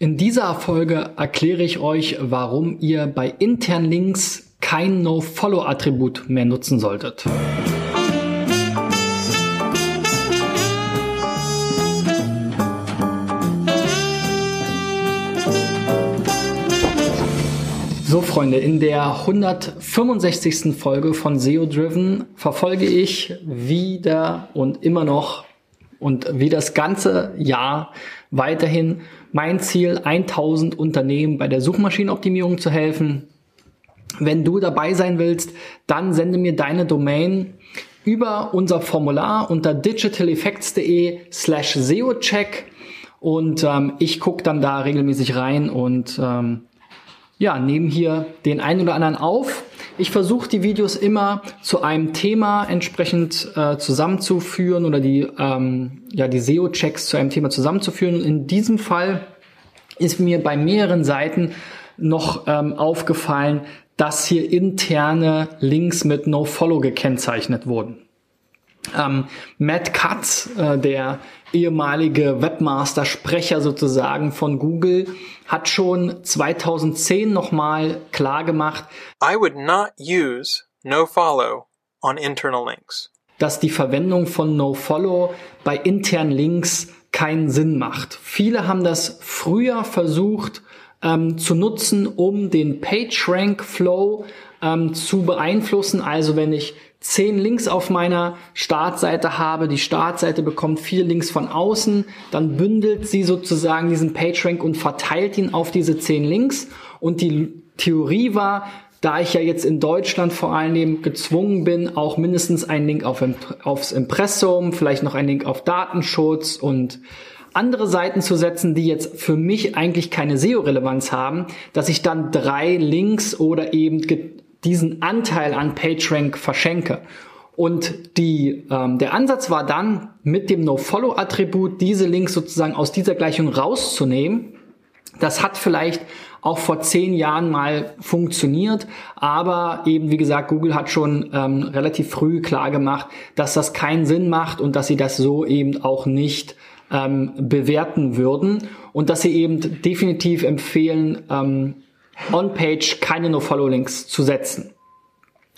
In dieser Folge erkläre ich euch, warum ihr bei internen Links kein No-Follow-Attribut mehr nutzen solltet. So Freunde, in der 165. Folge von SEO Driven verfolge ich wieder und immer noch und wie das ganze Jahr weiterhin mein Ziel, 1000 Unternehmen bei der Suchmaschinenoptimierung zu helfen. Wenn du dabei sein willst, dann sende mir deine Domain über unser Formular unter digitaleffects.de slash SEOcheck und ähm, ich gucke dann da regelmäßig rein und ähm, ja, nehmen hier den einen oder anderen auf ich versuche die Videos immer zu einem Thema entsprechend äh, zusammenzuführen oder die, ähm, ja, die SEO-Checks zu einem Thema zusammenzuführen. in diesem Fall ist mir bei mehreren Seiten noch ähm, aufgefallen, dass hier interne Links mit No-Follow gekennzeichnet wurden. Ähm, Matt Katz, äh, der ehemalige Webmaster-Sprecher sozusagen von Google, hat schon 2010 nochmal klar gemacht, I would not use nofollow on internal links. Dass die Verwendung von nofollow bei internen Links keinen Sinn macht. Viele haben das früher versucht ähm, zu nutzen, um den PageRank Flow ähm, zu beeinflussen. Also wenn ich zehn Links auf meiner Startseite habe, die Startseite bekommt vier Links von außen, dann bündelt sie sozusagen diesen PageRank und verteilt ihn auf diese zehn Links. Und die Theorie war, da ich ja jetzt in Deutschland vor allen Dingen gezwungen bin, auch mindestens einen Link auf, aufs Impressum, vielleicht noch einen Link auf Datenschutz und andere Seiten zu setzen, die jetzt für mich eigentlich keine SEO-Relevanz haben, dass ich dann drei Links oder eben diesen Anteil an PageRank verschenke. Und die, ähm, der Ansatz war dann, mit dem No-Follow-Attribut diese Links sozusagen aus dieser Gleichung rauszunehmen. Das hat vielleicht auch vor zehn Jahren mal funktioniert, aber eben wie gesagt, Google hat schon ähm, relativ früh klar gemacht, dass das keinen Sinn macht und dass sie das so eben auch nicht ähm, bewerten würden und dass sie eben definitiv empfehlen, ähm, On-Page keine No-Follow-Links zu setzen.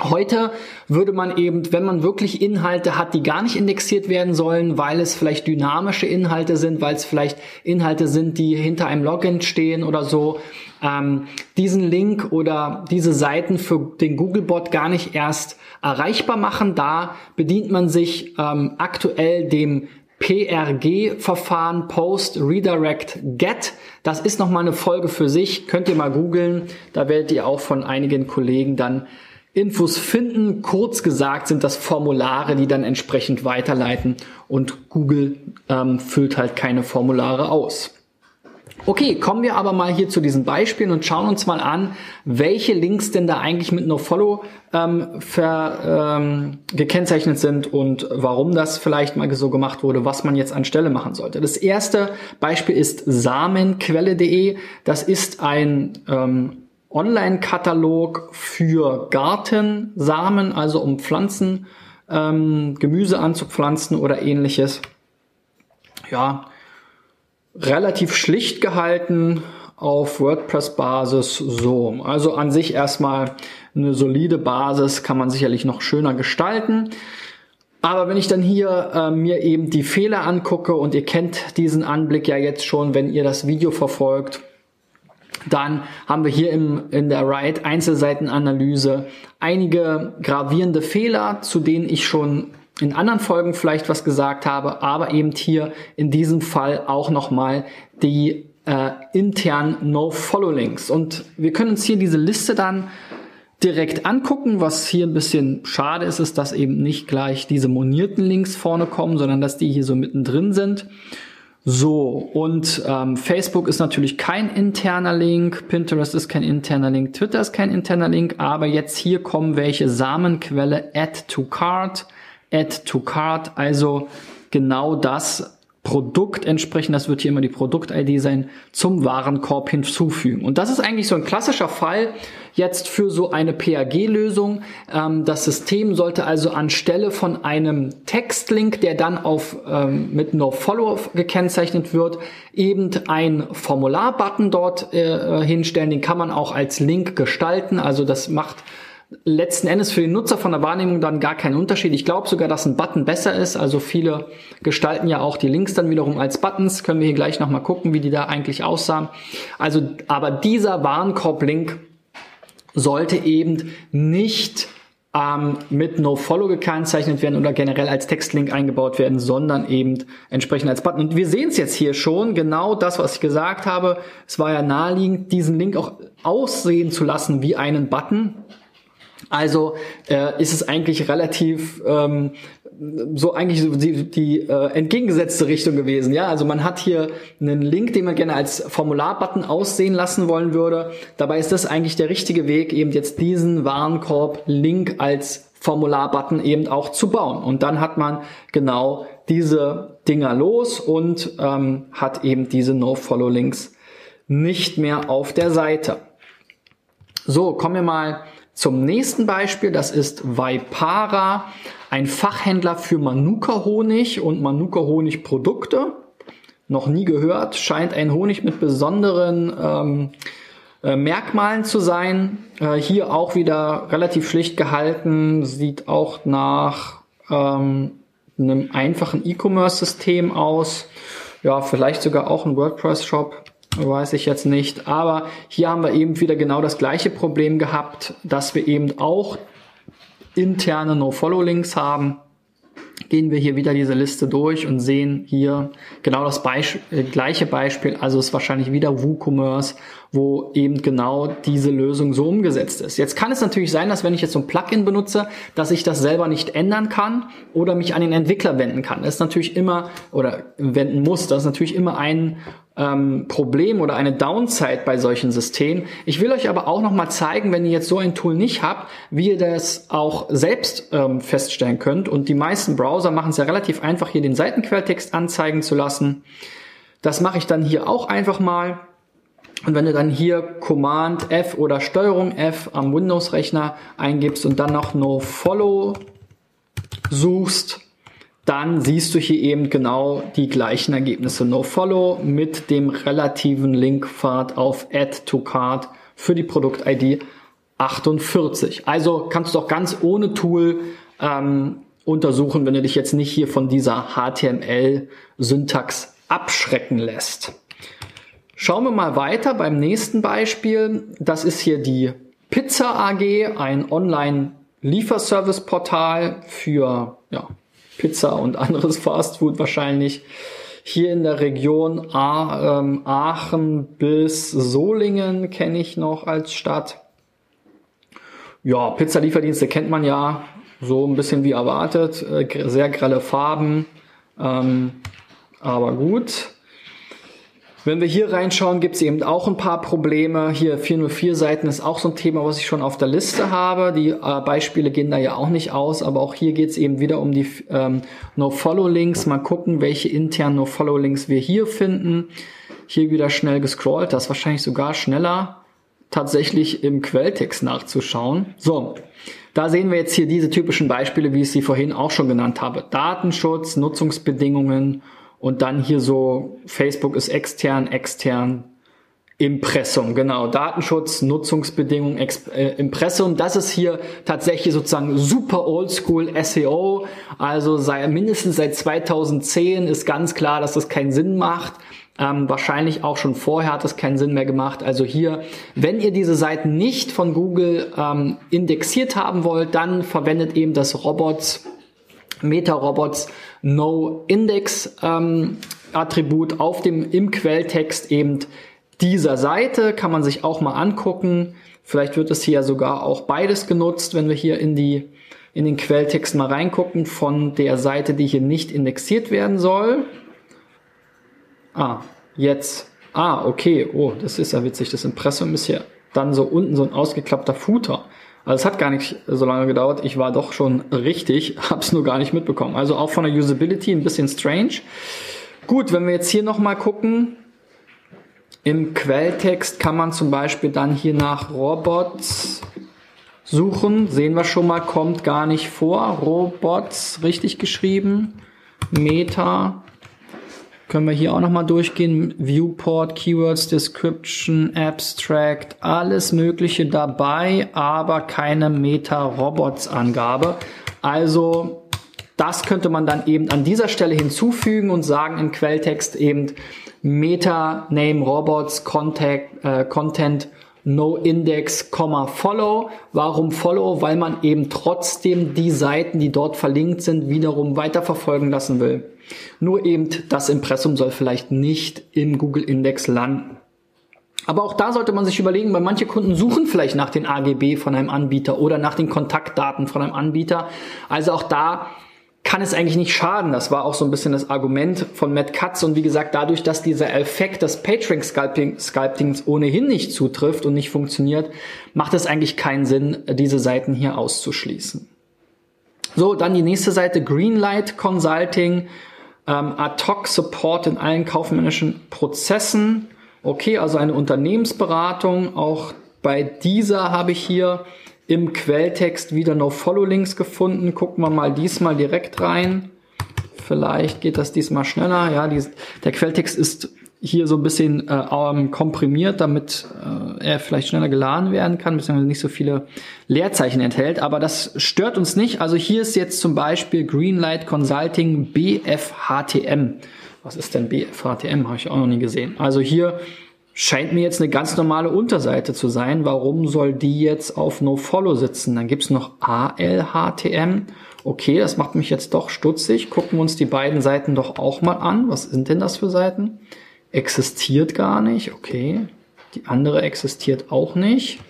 Heute würde man eben, wenn man wirklich Inhalte hat, die gar nicht indexiert werden sollen, weil es vielleicht dynamische Inhalte sind, weil es vielleicht Inhalte sind, die hinter einem Login stehen oder so, ähm, diesen Link oder diese Seiten für den Googlebot gar nicht erst erreichbar machen. Da bedient man sich ähm, aktuell dem PRG-Verfahren, Post Redirect Get. Das ist nochmal eine Folge für sich, könnt ihr mal googeln. Da werdet ihr auch von einigen Kollegen dann Infos finden. Kurz gesagt sind das Formulare, die dann entsprechend weiterleiten und Google ähm, füllt halt keine Formulare aus. Okay, kommen wir aber mal hier zu diesen Beispielen und schauen uns mal an, welche Links denn da eigentlich mit NoFollow ähm, ver, ähm, gekennzeichnet sind und warum das vielleicht mal so gemacht wurde, was man jetzt anstelle machen sollte. Das erste Beispiel ist samenquelle.de. Das ist ein ähm, Online-Katalog für Gartensamen, also um Pflanzen, ähm, Gemüse anzupflanzen oder ähnliches. Ja, relativ schlicht gehalten auf WordPress-Basis so. Also an sich erstmal eine solide Basis, kann man sicherlich noch schöner gestalten. Aber wenn ich dann hier äh, mir eben die Fehler angucke und ihr kennt diesen Anblick ja jetzt schon, wenn ihr das Video verfolgt, dann haben wir hier im, in der Write Einzelseitenanalyse einige gravierende Fehler, zu denen ich schon in anderen Folgen vielleicht was gesagt habe, aber eben hier in diesem Fall auch nochmal die äh, internen No-Follow-Links. Und wir können uns hier diese Liste dann direkt angucken. Was hier ein bisschen schade ist, ist, dass eben nicht gleich diese monierten Links vorne kommen, sondern dass die hier so mittendrin sind. So, und ähm, Facebook ist natürlich kein interner Link, Pinterest ist kein interner Link, Twitter ist kein interner Link, aber jetzt hier kommen welche Samenquelle Add to Cart, Add to Cart, also genau das, Produkt entsprechen, das wird hier immer die Produkt-ID sein, zum Warenkorb hinzufügen. Und das ist eigentlich so ein klassischer Fall jetzt für so eine PAG-Lösung. Ähm, das System sollte also anstelle von einem Textlink, der dann auf ähm, mit NoFollow gekennzeichnet wird, eben ein Formular-Button dort äh, hinstellen. Den kann man auch als Link gestalten. Also das macht letzten Endes für den Nutzer von der Wahrnehmung dann gar keinen Unterschied. Ich glaube sogar, dass ein Button besser ist. Also viele gestalten ja auch die Links dann wiederum als Buttons. Können wir hier gleich nochmal gucken, wie die da eigentlich aussahen. Also, aber dieser Warenkorb-Link sollte eben nicht ähm, mit NoFollow gekennzeichnet werden oder generell als Textlink eingebaut werden, sondern eben entsprechend als Button. Und wir sehen es jetzt hier schon, genau das, was ich gesagt habe. Es war ja naheliegend, diesen Link auch aussehen zu lassen wie einen Button. Also äh, ist es eigentlich relativ ähm, so eigentlich die, die äh, entgegengesetzte Richtung gewesen. Ja, also man hat hier einen Link, den man gerne als Formularbutton aussehen lassen wollen würde. Dabei ist das eigentlich der richtige Weg, eben jetzt diesen Warenkorb-Link als Formularbutton eben auch zu bauen. Und dann hat man genau diese Dinger los und ähm, hat eben diese No-Follow-Links nicht mehr auf der Seite. So, kommen wir mal zum nächsten Beispiel, das ist Vaipara, ein Fachhändler für Manuka-Honig und Manuka-Honig-Produkte. Noch nie gehört, scheint ein Honig mit besonderen ähm, äh, Merkmalen zu sein. Äh, hier auch wieder relativ schlicht gehalten, sieht auch nach ähm, einem einfachen E-Commerce-System aus. Ja, vielleicht sogar auch ein WordPress-Shop weiß ich jetzt nicht. Aber hier haben wir eben wieder genau das gleiche Problem gehabt, dass wir eben auch interne No-Follow-Links haben. Gehen wir hier wieder diese Liste durch und sehen hier genau das Beisp äh, gleiche Beispiel. Also ist wahrscheinlich wieder WooCommerce, wo eben genau diese Lösung so umgesetzt ist. Jetzt kann es natürlich sein, dass wenn ich jetzt so ein Plugin benutze, dass ich das selber nicht ändern kann oder mich an den Entwickler wenden kann. Das ist natürlich immer oder wenden muss. Das ist natürlich immer ein ähm, Problem oder eine Downside bei solchen Systemen. Ich will euch aber auch noch mal zeigen, wenn ihr jetzt so ein Tool nicht habt, wie ihr das auch selbst ähm, feststellen könnt. Und die meisten Browser machen es ja relativ einfach, hier den Seitenquelltext anzeigen zu lassen. Das mache ich dann hier auch einfach mal. Und wenn du dann hier Command F oder Steuerung F am Windows-Rechner eingibst und dann noch No Follow suchst, dann siehst du hier eben genau die gleichen Ergebnisse. NoFollow mit dem relativen Linkpfad auf Add to Card für die Produkt-ID 48. Also kannst du auch ganz ohne Tool ähm, untersuchen, wenn du dich jetzt nicht hier von dieser HTML-Syntax abschrecken lässt. Schauen wir mal weiter beim nächsten Beispiel. Das ist hier die Pizza AG, ein Online-Lieferservice-Portal für ja, Pizza und anderes Fastfood wahrscheinlich. Hier in der Region ähm, Aachen bis Solingen kenne ich noch als Stadt. Ja, Pizzalieferdienste kennt man ja so ein bisschen wie erwartet. Äh, sehr grelle Farben. Ähm, aber gut. Wenn wir hier reinschauen, gibt es eben auch ein paar Probleme. Hier 404 Seiten ist auch so ein Thema, was ich schon auf der Liste habe. Die äh, Beispiele gehen da ja auch nicht aus, aber auch hier geht es eben wieder um die ähm, No-Follow-Links. Mal gucken, welche internen No-Follow-Links wir hier finden. Hier wieder schnell gescrollt, das ist wahrscheinlich sogar schneller tatsächlich im Quelltext nachzuschauen. So, da sehen wir jetzt hier diese typischen Beispiele, wie ich sie vorhin auch schon genannt habe. Datenschutz, Nutzungsbedingungen und dann hier so, Facebook ist extern, extern, Impressum, genau. Datenschutz, Nutzungsbedingungen, äh, Impressum. Das ist hier tatsächlich sozusagen super oldschool SEO. Also sei, mindestens seit 2010 ist ganz klar, dass das keinen Sinn macht. Ähm, wahrscheinlich auch schon vorher hat es keinen Sinn mehr gemacht. Also hier, wenn ihr diese Seiten nicht von Google ähm, indexiert haben wollt, dann verwendet eben das Robots Meta-Robots No-Index ähm, auf dem im Quelltext eben dieser Seite kann man sich auch mal angucken. Vielleicht wird es hier sogar auch beides genutzt, wenn wir hier in die in den Quelltext mal reingucken von der Seite, die hier nicht indexiert werden soll. Ah, jetzt. Ah, okay. Oh, das ist ja witzig. Das Impressum ist hier dann so unten so ein ausgeklappter Footer. Also es hat gar nicht so lange gedauert. Ich war doch schon richtig, hab's nur gar nicht mitbekommen. Also auch von der Usability ein bisschen strange. Gut, wenn wir jetzt hier nochmal gucken, im Quelltext kann man zum Beispiel dann hier nach Robots suchen. Sehen wir schon mal, kommt gar nicht vor. Robots, richtig geschrieben. Meta. Können wir hier auch nochmal durchgehen. Viewport, Keywords, Description, Abstract, alles Mögliche dabei, aber keine Meta-Robots-Angabe. Also das könnte man dann eben an dieser Stelle hinzufügen und sagen im Quelltext eben Meta Name Robots Contact, äh, Content No Index, Follow. Warum Follow? Weil man eben trotzdem die Seiten, die dort verlinkt sind, wiederum weiterverfolgen lassen will. Nur eben das Impressum soll vielleicht nicht im Google Index landen. Aber auch da sollte man sich überlegen, weil manche Kunden suchen vielleicht nach den AGB von einem Anbieter oder nach den Kontaktdaten von einem Anbieter. Also auch da kann es eigentlich nicht schaden. Das war auch so ein bisschen das Argument von Matt Katz. Und wie gesagt, dadurch, dass dieser Effekt des PageRank-Sculptings ohnehin nicht zutrifft und nicht funktioniert, macht es eigentlich keinen Sinn, diese Seiten hier auszuschließen. So, dann die nächste Seite, Greenlight Consulting, ähm, Ad-Hoc-Support in allen kaufmännischen Prozessen. Okay, also eine Unternehmensberatung. Auch bei dieser habe ich hier im Quelltext wieder No-Follow-Links gefunden. Gucken wir mal diesmal direkt rein. Vielleicht geht das diesmal schneller. Ja, die, der Quelltext ist hier so ein bisschen äh, komprimiert, damit äh, er vielleicht schneller geladen werden kann, beziehungsweise nicht so viele Leerzeichen enthält. Aber das stört uns nicht. Also hier ist jetzt zum Beispiel Greenlight Consulting BFHTM. Was ist denn BFHTM? Habe ich auch noch nie gesehen. Also hier scheint mir jetzt eine ganz normale Unterseite zu sein. Warum soll die jetzt auf NoFollow sitzen? Dann gibt's noch ALHTM. Okay, das macht mich jetzt doch stutzig. Gucken wir uns die beiden Seiten doch auch mal an. Was sind denn das für Seiten? Existiert gar nicht. Okay. Die andere existiert auch nicht.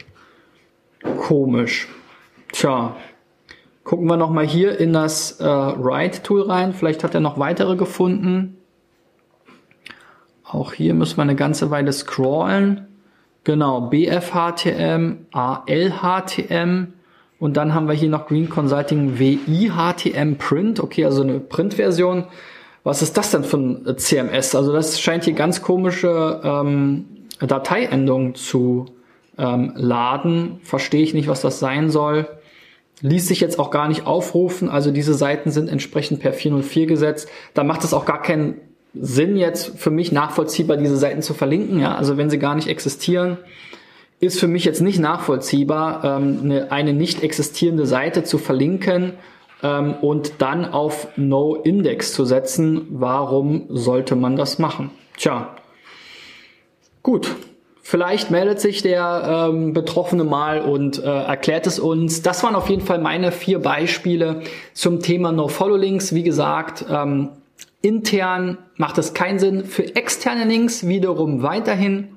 Komisch. Tja. Gucken wir nochmal hier in das äh, Write-Tool rein. Vielleicht hat er noch weitere gefunden. Auch hier müssen wir eine ganze Weile scrollen. Genau, BFHTM, ALHTM und dann haben wir hier noch Green Consulting WIHTM Print. Okay, also eine Print-Version. Was ist das denn für ein CMS? Also das scheint hier ganz komische ähm, Dateiendungen zu ähm, laden. Verstehe ich nicht, was das sein soll. Ließ sich jetzt auch gar nicht aufrufen. Also diese Seiten sind entsprechend per 404 gesetzt. Da macht es auch gar keinen Sinn jetzt für mich nachvollziehbar, diese Seiten zu verlinken. Ja? Also wenn sie gar nicht existieren, ist für mich jetzt nicht nachvollziehbar, ähm, eine, eine nicht existierende Seite zu verlinken ähm, und dann auf No Index zu setzen. Warum sollte man das machen? Tja, gut. Vielleicht meldet sich der ähm, Betroffene mal und äh, erklärt es uns. Das waren auf jeden Fall meine vier Beispiele zum Thema No-Follow-Links. Wie gesagt, ähm, Intern macht es keinen Sinn. Für externe Links wiederum weiterhin.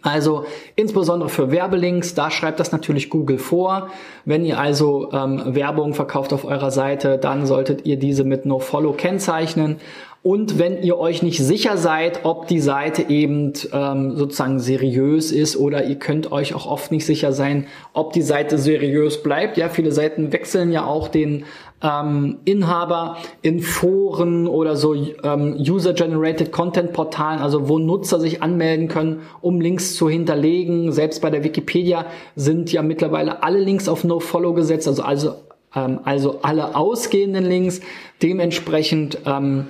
Also insbesondere für Werbelinks, da schreibt das natürlich Google vor. Wenn ihr also ähm, Werbung verkauft auf eurer Seite, dann solltet ihr diese mit NoFollow kennzeichnen. Und wenn ihr euch nicht sicher seid, ob die Seite eben ähm, sozusagen seriös ist oder ihr könnt euch auch oft nicht sicher sein, ob die Seite seriös bleibt. Ja, viele Seiten wechseln ja auch den ähm, Inhaber in Foren oder so ähm, User-Generated Content-Portalen, also wo Nutzer sich anmelden können, um Links zu hinterlegen. Selbst bei der Wikipedia sind ja mittlerweile alle Links auf No-Follow gesetzt, also, also, ähm, also alle ausgehenden Links. Dementsprechend ähm,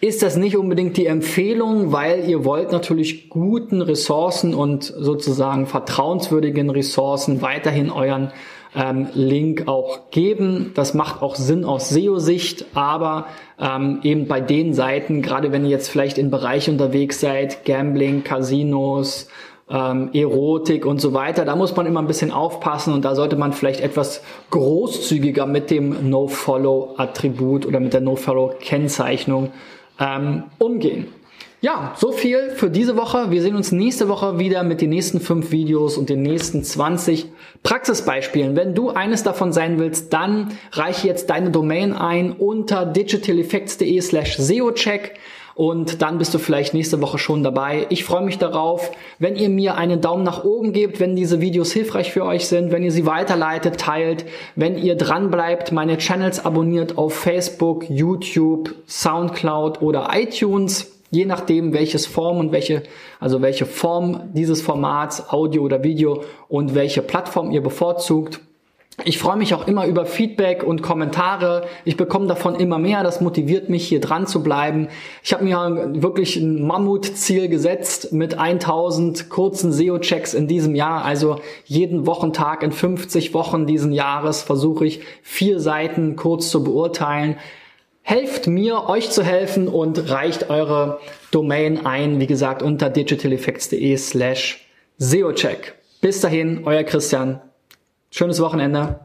ist das nicht unbedingt die Empfehlung, weil ihr wollt natürlich guten Ressourcen und sozusagen vertrauenswürdigen Ressourcen weiterhin euren ähm, Link auch geben. Das macht auch Sinn aus SEO-Sicht, aber ähm, eben bei den Seiten, gerade wenn ihr jetzt vielleicht in Bereich unterwegs seid, Gambling, Casinos, ähm, Erotik und so weiter, da muss man immer ein bisschen aufpassen und da sollte man vielleicht etwas großzügiger mit dem No-Follow-Attribut oder mit der No-Follow-Kennzeichnung ähm, umgehen. Ja, so viel für diese Woche. Wir sehen uns nächste Woche wieder mit den nächsten fünf Videos und den nächsten 20 Praxisbeispielen. Wenn du eines davon sein willst, dann reiche jetzt deine Domain ein unter digitaleffects.de slash SEOcheck und dann bist du vielleicht nächste Woche schon dabei. Ich freue mich darauf, wenn ihr mir einen Daumen nach oben gebt, wenn diese Videos hilfreich für euch sind, wenn ihr sie weiterleitet, teilt, wenn ihr dran bleibt, meine Channels abonniert auf Facebook, YouTube, Soundcloud oder iTunes Je nachdem, welches Form und welche, also welche Form dieses Formats, Audio oder Video und welche Plattform ihr bevorzugt. Ich freue mich auch immer über Feedback und Kommentare. Ich bekomme davon immer mehr. Das motiviert mich, hier dran zu bleiben. Ich habe mir wirklich ein Mammutziel gesetzt mit 1000 kurzen SEO-Checks in diesem Jahr. Also jeden Wochentag in 50 Wochen diesen Jahres versuche ich vier Seiten kurz zu beurteilen. Helft mir, euch zu helfen und reicht eure Domain ein, wie gesagt, unter digitaleffects.de slash SEO-Check. Bis dahin, euer Christian. Schönes Wochenende.